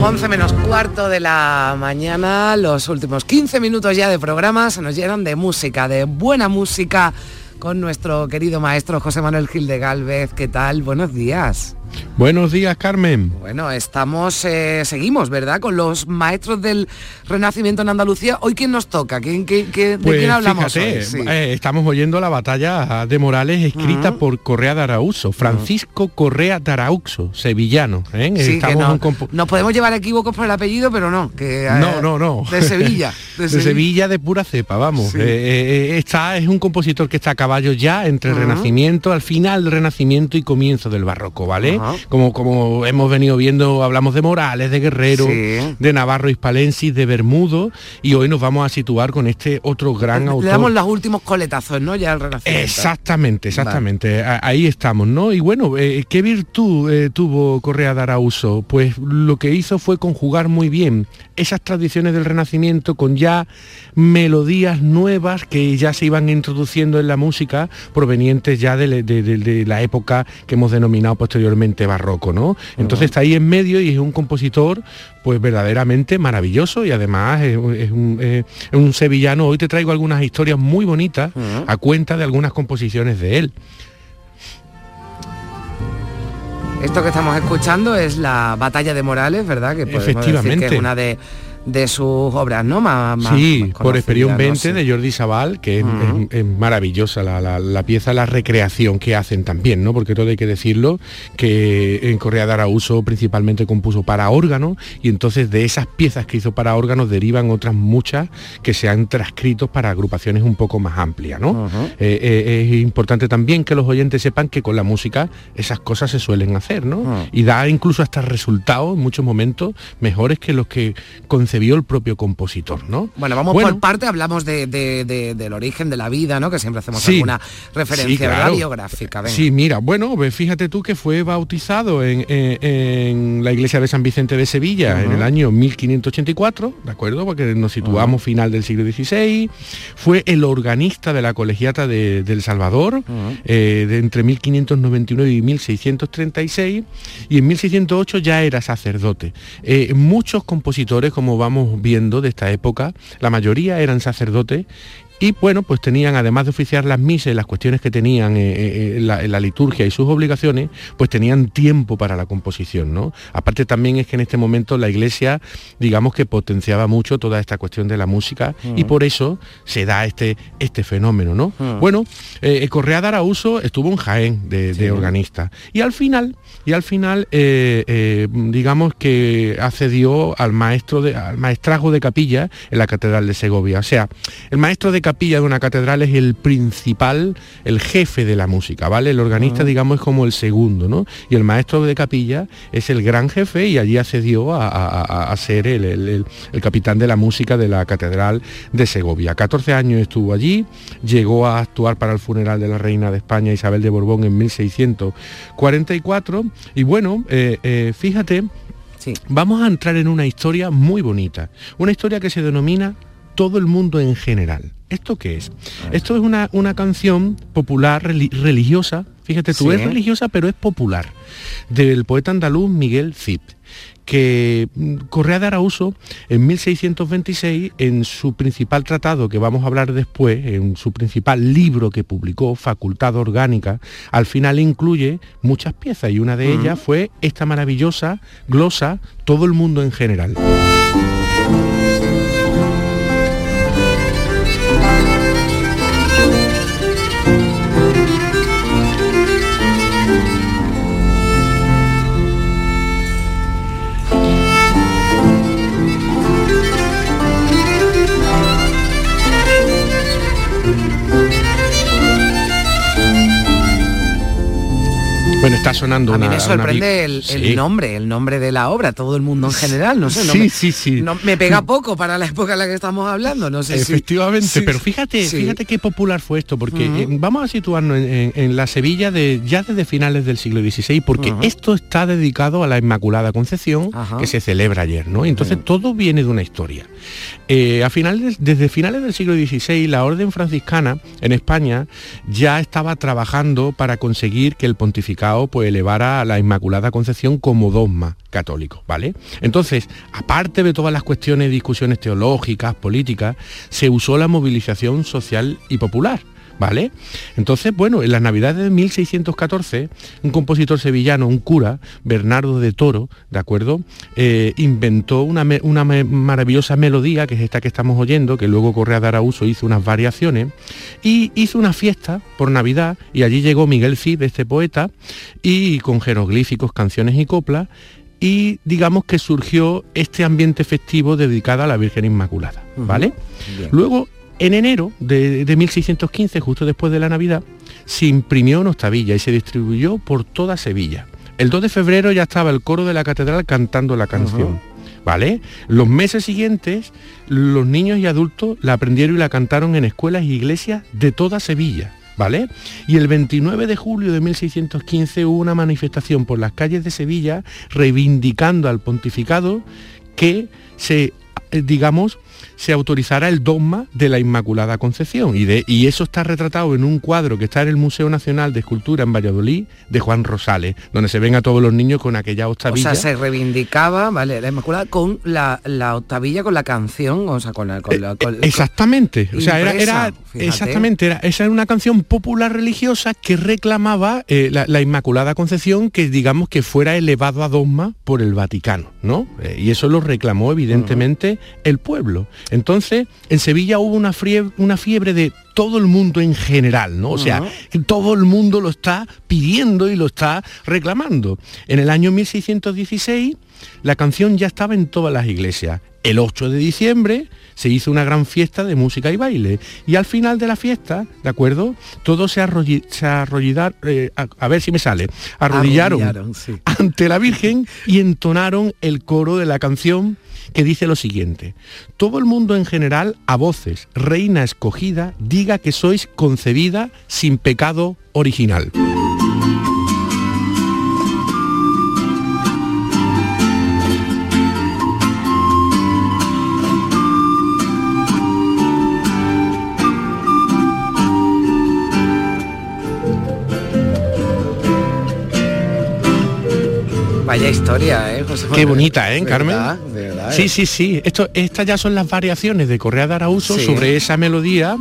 Once menos cuarto de la mañana, los últimos 15 minutos ya de programa se nos llenan de música, de buena música, con nuestro querido maestro José Manuel Gil de Galvez. ¿Qué tal? Buenos días. Buenos días, Carmen. Bueno, estamos, eh, seguimos, ¿verdad? Con los maestros del Renacimiento en Andalucía. Hoy quién nos toca, ¿Quién, qué, qué, ¿de Pues quién hablamos fíjate, hoy? Sí. eh, estamos oyendo la batalla de Morales escrita por Correa de Arauzo, Francisco Correa de Arauzo, sevillano. ¿eh? Sí, que Estamos no- nos podemos llevar equívocos por el apellido, pero no. Que, No, no, no. De Sevilla. De, Sevilla de pura cepa, vamos. Sí. Está, es un compositor que está a caballo ya entre el. Renacimiento, al final del Renacimiento y comienzo del Barroco, ¿vale? Ajá. Como, como hemos venido viendo, hablamos de Morales, de Guerrero, Sí. de Navarro Hispalensis, de Bermudo, y hoy nos vamos a situar con este otro gran Le autor. damos los últimos coletazos, ¿no? Ya al Renacimiento. Exactamente, exactamente. Ahí estamos, ¿no? Y bueno, eh, ¿qué virtud eh, tuvo Correa de Arauzo? Pues lo que hizo fue conjugar muy bien esas tradiciones del Renacimiento con ya melodías nuevas que ya se iban introduciendo en la música provenientes ya de, le- de- de- de la época que hemos denominado posteriormente barroco, ¿no? Entonces está ahí en medio y es un compositor pues verdaderamente maravilloso y además es, un- es un, es un sevillano. Hoy te traigo algunas historias muy bonitas a cuenta de algunas composiciones de él. Esto que estamos escuchando es la Batalla de Morales, ¿verdad? Que podemos decir que Efectivamente. es una de, de sus obras, ¿no? Más, sí, más por ¿no? 20 Sí. de Jordi Sabal, que es, Ujú. es- es maravillosa la, la- la pieza, la recreación que hacen también, ¿no? Porque todo hay que decirlo, que en Correa de Arauzo principalmente compuso para órgano y entonces de esas piezas que hizo para órganos derivan otras muchas que se han transcrito para agrupaciones un poco más amplias, ¿no? Eh, eh, es importante también que los oyentes sepan que con la música esas cosas se suelen hacer, ¿no? Y da incluso hasta resultados en muchos momentos mejores que los que concebió el propio compositor, ¿no? Bueno, vamos Bueno. por parte, hablamos de, de- de- del origen de la vida, ¿no? Que siempre hacemos Sí. alguna referencia Sí, biográfica. venga. Sí, mira, bueno, pues fíjate tú que fue bautizado en, en- en la iglesia de San Vicente de Sevilla en el año 1584, ¿de acuerdo? Porque nos situamos final del siglo XVI. Fue el organista de la colegiata de, del Salvador eh, de entre 1599 y 1636 y en 1608 ya era sacerdote. Eh, muchos compositores, como vamos viendo de esta época, la mayoría eran sacerdotes y bueno, pues tenían, además de oficiar las misas y las cuestiones que tenían eh, eh, en, la, en la liturgia y sus obligaciones, pues tenían tiempo para la composición, ¿no? Aparte también es que en este momento la iglesia, digamos que potenciaba mucho toda esta cuestión de la música y por eso se da este, este fenómeno, ¿no? Bueno, eh, Correa de Arauzo estuvo en Jaén de, de organista y al final, y al final, eh, eh, digamos que accedió al maestro de, al maestrazgo de capilla en la Catedral de Segovia. O sea, el maestro de capilla de una catedral es el principal, el jefe de la música, ¿vale? El organista, digamos, es como el segundo, ¿no? Y el maestro de capilla es el gran jefe y allí accedió a, a- a- a ser el, el- el- el capitán de la música de la Catedral de Segovia. 14 años estuvo allí, llegó a actuar para el funeral de la reina de España Isabel de Borbón en 1644 y bueno, eh, eh, fíjate, Sí. vamos a entrar en una historia muy bonita, una historia que se denomina Todo el mundo en general. ¿Esto qué es? Esto es una, una canción popular, reli- religiosa, fíjate tú, Sí. es religiosa pero es popular, del poeta andaluz Miguel Cid que mm, Correa de Arauzo en 1626 en su principal tratado que vamos a hablar después, en su principal libro que publicó, Facultad Orgánica, al final incluye muchas piezas y una de ellas fue esta maravillosa glosa Todo el mundo en general. Bueno, está sonando A mí me sorprende el, el Sí. nombre, el nombre de la obra, todo el mundo en general, no sé. No Sí, me, sí, sí. no- me pega poco para la época en la que estamos hablando, no sé Efectivamente, pero fíjate, sí. fíjate qué popular fue esto, porque eh, vamos a situarnos en, en- en la Sevilla de ya desde finales del siglo XVI, porque esto está dedicado a la Inmaculada Concepción que se celebra ayer, ¿no? Entonces todo viene de una historia. Eh, a finales, desde finales del siglo XVI, la Orden franciscana en España ya estaba trabajando para conseguir que el pontificado pues elevara a la Inmaculada Concepción como dogma católico, ¿vale? Entonces, aparte de todas las cuestiones discusiones teológicas, políticas, se usó la movilización social y popular. ¿Vale? Entonces, bueno, en las navidades de 1614, un compositor sevillano, un cura, Bernardo de Toro, ¿de acuerdo? Eh, inventó una, me- una me- maravillosa melodía, que es esta que estamos oyendo, que luego Correa de Arauso hizo unas variaciones, y hizo una fiesta por Navidad, y allí llegó Miguel Cid, este poeta, y con jeroglíficos, canciones y coplas, y digamos que surgió este ambiente festivo dedicado a la Virgen Inmaculada, ¿vale? Luego, en enero de, de 1615, justo después de la Navidad, se imprimió en Octavilla y se distribuyó por toda Sevilla. El 2 de febrero ya estaba el coro de la catedral cantando la canción. ¿Vale? Los meses siguientes, los niños y adultos la aprendieron y la cantaron en escuelas y iglesias de toda Sevilla. ¿Vale? Y el 29 de julio de 1615 hubo una manifestación por las calles de Sevilla reivindicando al pontificado que se, eh, digamos, se autorizara el dogma de la Inmaculada Concepción. Y, de, y eso está retratado en un cuadro que está en el Museo Nacional de Escultura en Valladolid de Juan Rosales, donde se ven a todos los niños con aquella O octavilla. sea, se reivindicaba, ¿vale? La Inmaculada con la, la octavilla, con la canción, o sea, con la... Con la- con- Eh, Exactamente, o sea, era, Impresa, era exactamente, era, esa era una canción popular religiosa que reclamaba eh, la, la Inmaculada Concepción que digamos que fuera elevado a dogma por el Vaticano, ¿no? Eh, y eso lo reclamó evidentemente el pueblo. Entonces, en Sevilla hubo una fiebre, una fiebre de todo el mundo en general, ¿no? O sea, todo el mundo lo está pidiendo y lo está reclamando. En el año 1616 la canción ya estaba en todas las iglesias. El 8 de diciembre se hizo una gran fiesta de música y baile. Y al final de la fiesta, ¿de acuerdo? Todos se, arrolli- se arrollidaron, eh, a, a ver si me sale, arrodillaron, Arrodillaron, sí. ante la Virgen y entonaron el coro de la canción que dice lo siguiente. Todo el mundo en general a voces, reina escogida, diga que sois concebida sin pecado original. Vaya historia, ¿eh? José Qué bonita, ¿eh, Carmen? ¿Verdad? ¿Verdad? Sí, sí, sí. Esto, estas ya son las variaciones de Correa de Arauso Sí. sobre esa melodía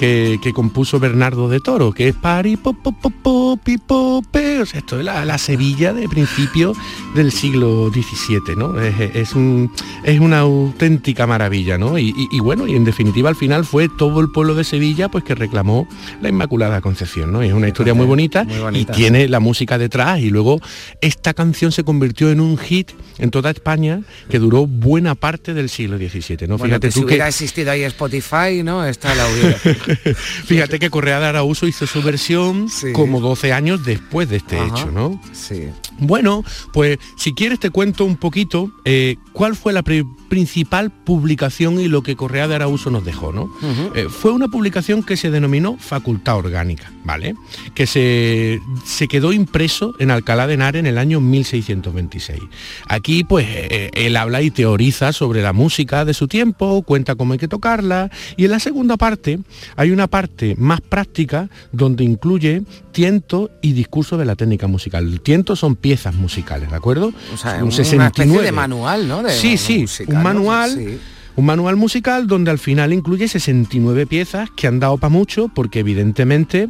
que, que compuso Bernardo de Toro, que es pari po, po, po, po, pi, po, pe. O sea, esto es la, la Sevilla de principio del siglo XVII, ¿no? Es, es un- es una auténtica maravilla, ¿no? Y, y- y bueno, y en definitiva al final fue todo el pueblo de Sevilla pues que reclamó la Inmaculada Concepción, ¿no? Y es una historia muy bonita, Muy bonita. y tiene la música detrás y luego esta canción se convirtió en un hit en toda España que duró buena parte del siglo XVII, ¿no? Bueno, Fíjate que si tú que hubiera existido ahí Spotify, ¿no? Está la. fíjate que Correa de Arauso hizo su versión Sí. como 12 años después de este Ajá. hecho, ¿no? Sí. Bueno, pues si quieres te cuento un poquito eh, cuál fue la pri- principal publicación y lo que Correa de Arauso nos dejó, ¿no? Eh, fue una publicación que se denominó Facultad Orgánica, ¿vale? Que se, se quedó impreso en Alcalá de Henares en el año 1626. Aquí, pues, eh, él habla y teoriza sobre la música de su tiempo, cuenta cómo hay que tocarla, y en la segunda parte hay una parte más práctica donde incluye tiento y discurso de la técnica musical. El tiento son piezas musicales, ¿de acuerdo? O sea, Un una especie 69. de manual, ¿no? De Sí, sí, un ¿no? manual, Sí. un manual musical donde al final incluye 69 piezas que han dado para mucho porque evidentemente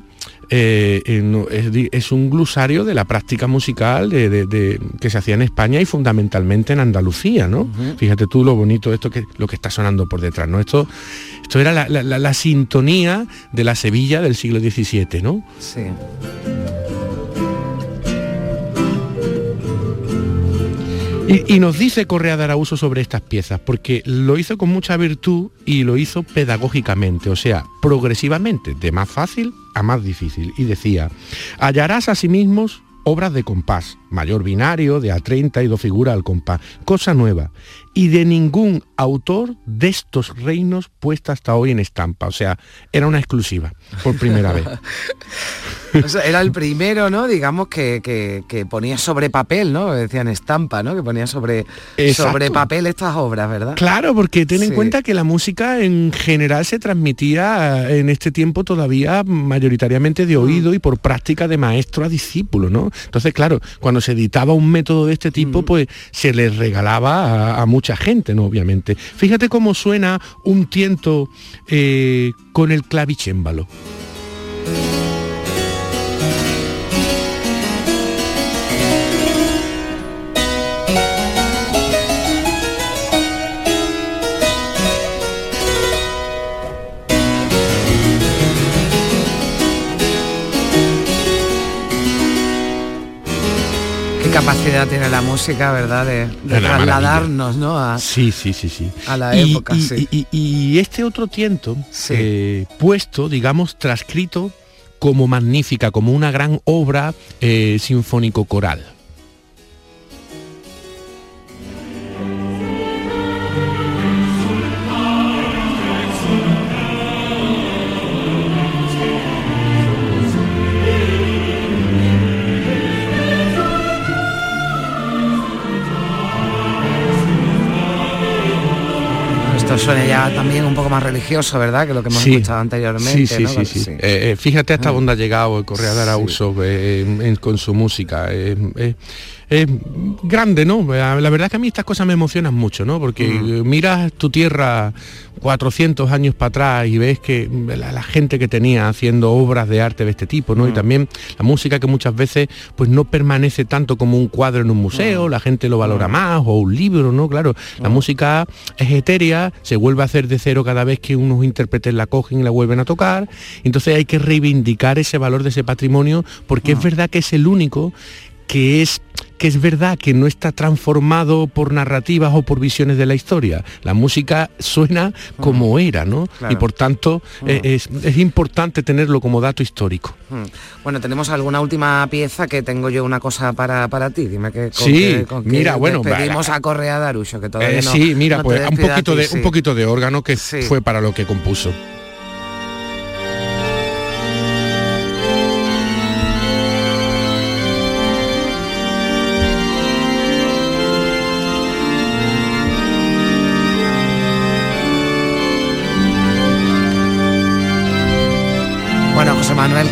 eh, eh, es, un glosario de la práctica musical de- de- de- que se hacía en España y fundamentalmente en Andalucía, ¿no? Fíjate tú lo bonito esto que lo que está sonando por detrás, ¿no? Esto, esto era la, la- la- la sintonía de la Sevilla del siglo XVII, ¿no? Sí. Y, nos dice Correa de Arauso sobre estas piezas, porque lo hizo con mucha virtud y lo hizo pedagógicamente, o sea, progresivamente, de más fácil a más difícil. Y decía, hallarás a sí mismos obras de compás, mayor binario, de A30 y dos figuras al compás, cosa nueva. Y de ningún autor de estos reinos puesta hasta hoy en estampa. O sea, era una exclusiva, por primera vez. era el primero, ¿no? Digamos que, ponía sobre papel, ¿no? Decían estampa, ¿no? Que ponía sobre, sobre papel estas obras, ¿verdad? Claro, porque ten en cuenta que la música en general se transmitía en este tiempo todavía mayoritariamente de mm. oído y por práctica de maestro a discípulo, ¿no? Entonces, claro, cuando se editaba un método de este tipo, mm. pues se les regalaba a, mucha gente, ¿no? Obviamente. Fíjate cómo suena un tiento eh, con el clavicémbalo. Capacidad tiene la música, ¿verdad? De, trasladarnos, ¿no? A, sí, sí, sí, sí. A la época, y, sí. Y, este otro tiento, eh, puesto, digamos, transcrito como magnífica, como una gran obra eh, sinfónico-coral. Suena ya también un poco más religioso, ¿verdad? Que lo que hemos escuchado anteriormente. Sí, sí, sí. sí. Eh, eh, fíjate hasta ah. dónde ha llegado el Correa de Arauso eh, con su música es grande, ¿no? La verdad es que a mí estas cosas me emocionan mucho, ¿no? Porque mm. miras tu tierra 400 años para atrás y ves que la, gente que tenía haciendo obras de arte de este tipo, ¿no? Y mm. también la música que muchas veces pues no permanece tanto como un cuadro en un museo, mm. la gente lo valora más, o un libro, ¿no? Claro, la música es etérea, se vuelve a hacer de cero cada vez que unos intérpretes la cogen y la vuelven a tocar, entonces hay que reivindicar ese valor de ese patrimonio porque es verdad que es el único que es que es verdad que no está transformado por narrativas o por visiones de la historia. La música suena como era, ¿no? Y por tanto es, importante tenerlo como dato histórico. Bueno, tenemos alguna última pieza que tengo yo una cosa para, para ti. Dime que sí, mira, bueno, pedimos a Correa Darucho que todavía eh, Sí, mira, pues un poquito de un poquito de órgano que fue para lo que compuso.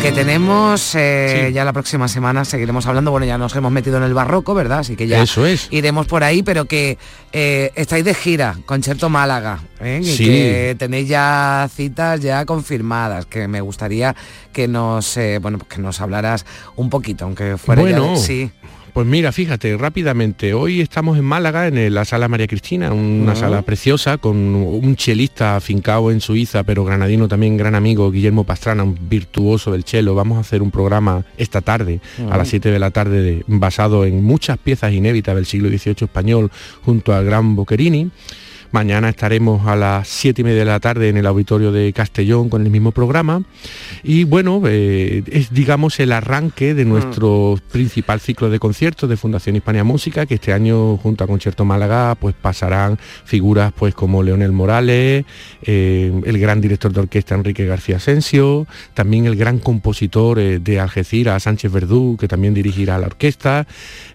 Que tenemos eh, ya la próxima semana seguiremos hablando. Bueno, ya nos hemos metido en el barroco, ¿verdad? Así que ya Eso es. iremos por ahí, pero que eh, estáis de gira, Concierto Málaga, ¿eh? y que tenéis ya citas ya confirmadas, que me gustaría que nos, bueno, pues que nos hablaras un poquito, aunque fuera bueno, ya sí. Pues mira, fíjate, rápidamente, hoy estamos en Málaga, en la sala María Cristina, una sala preciosa, con un chelista afincado en Suiza, pero granadino también, gran amigo, Guillermo Pastrana, un virtuoso del chelo. Vamos a hacer un programa esta tarde, a las 7 de la tarde, basado en muchas piezas inéditas del siglo XVIII español, junto al gran Boccherini. Mañana estaremos a las 7 y media de la tarde en el auditorio de Castellón con el mismo programa. Y bueno, eh, es digamos el arranque de mm. nuestro principal ciclo de conciertos de Fundación Hispania Música, que este año junto a Concierto Málaga pues pasarán figuras pues como Leonel Morales, eh, el gran director de orquesta Enrique García Asensio, también el gran compositor eh, de Algeciras, Sánchez Verdú, que también dirigirá la orquesta.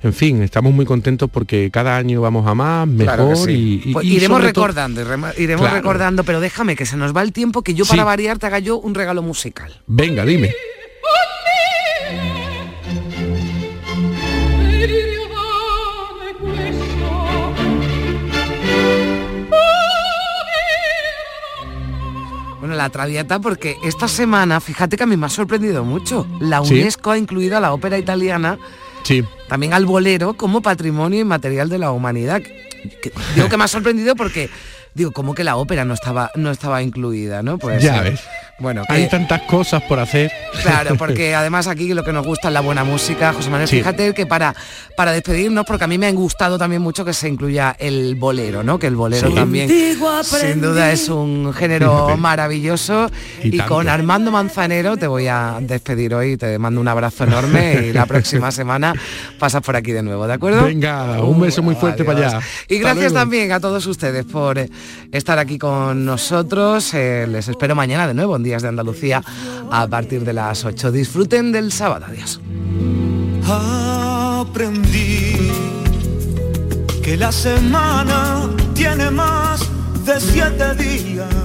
En fin, estamos muy contentos porque cada año vamos a más, mejor y, pues iremos recordando, iremos recordando, pero déjame que se nos va el tiempo que yo para variar te haga yo un regalo musical. Venga, dime. Bueno, la Traviata porque esta semana, fíjate que a mí me ha sorprendido mucho. La UNESCO ha incluido a la ópera italiana, sí. también al bolero, como patrimonio inmaterial de la humanidad digo que me ha sorprendido porque Digo, como que la ópera no estaba, no estaba incluida, ¿no? Pues ya ves. Bueno, hay tantas cosas por hacer. Claro, porque además aquí lo que nos gusta es la buena música. José Manuel, fíjate que para, para despedirnos, porque a mí me ha gustado también mucho que se incluya el bolero, ¿no? Que el bolero también, sin duda, es un género maravilloso. Y, con Armando Manzanero te voy a despedir hoy, te mando un abrazo enorme y la próxima semana pasas por aquí de nuevo, ¿de acuerdo? Venga, un beso muy fuerte para allá. Y gracias también a todos ustedes por estar aquí con nosotros. Eh, les espero mañana de nuevo Días de Andalucía a partir de las 8. Disfruten del sábado. Adiós. Aprendí que la semana tiene más de siete días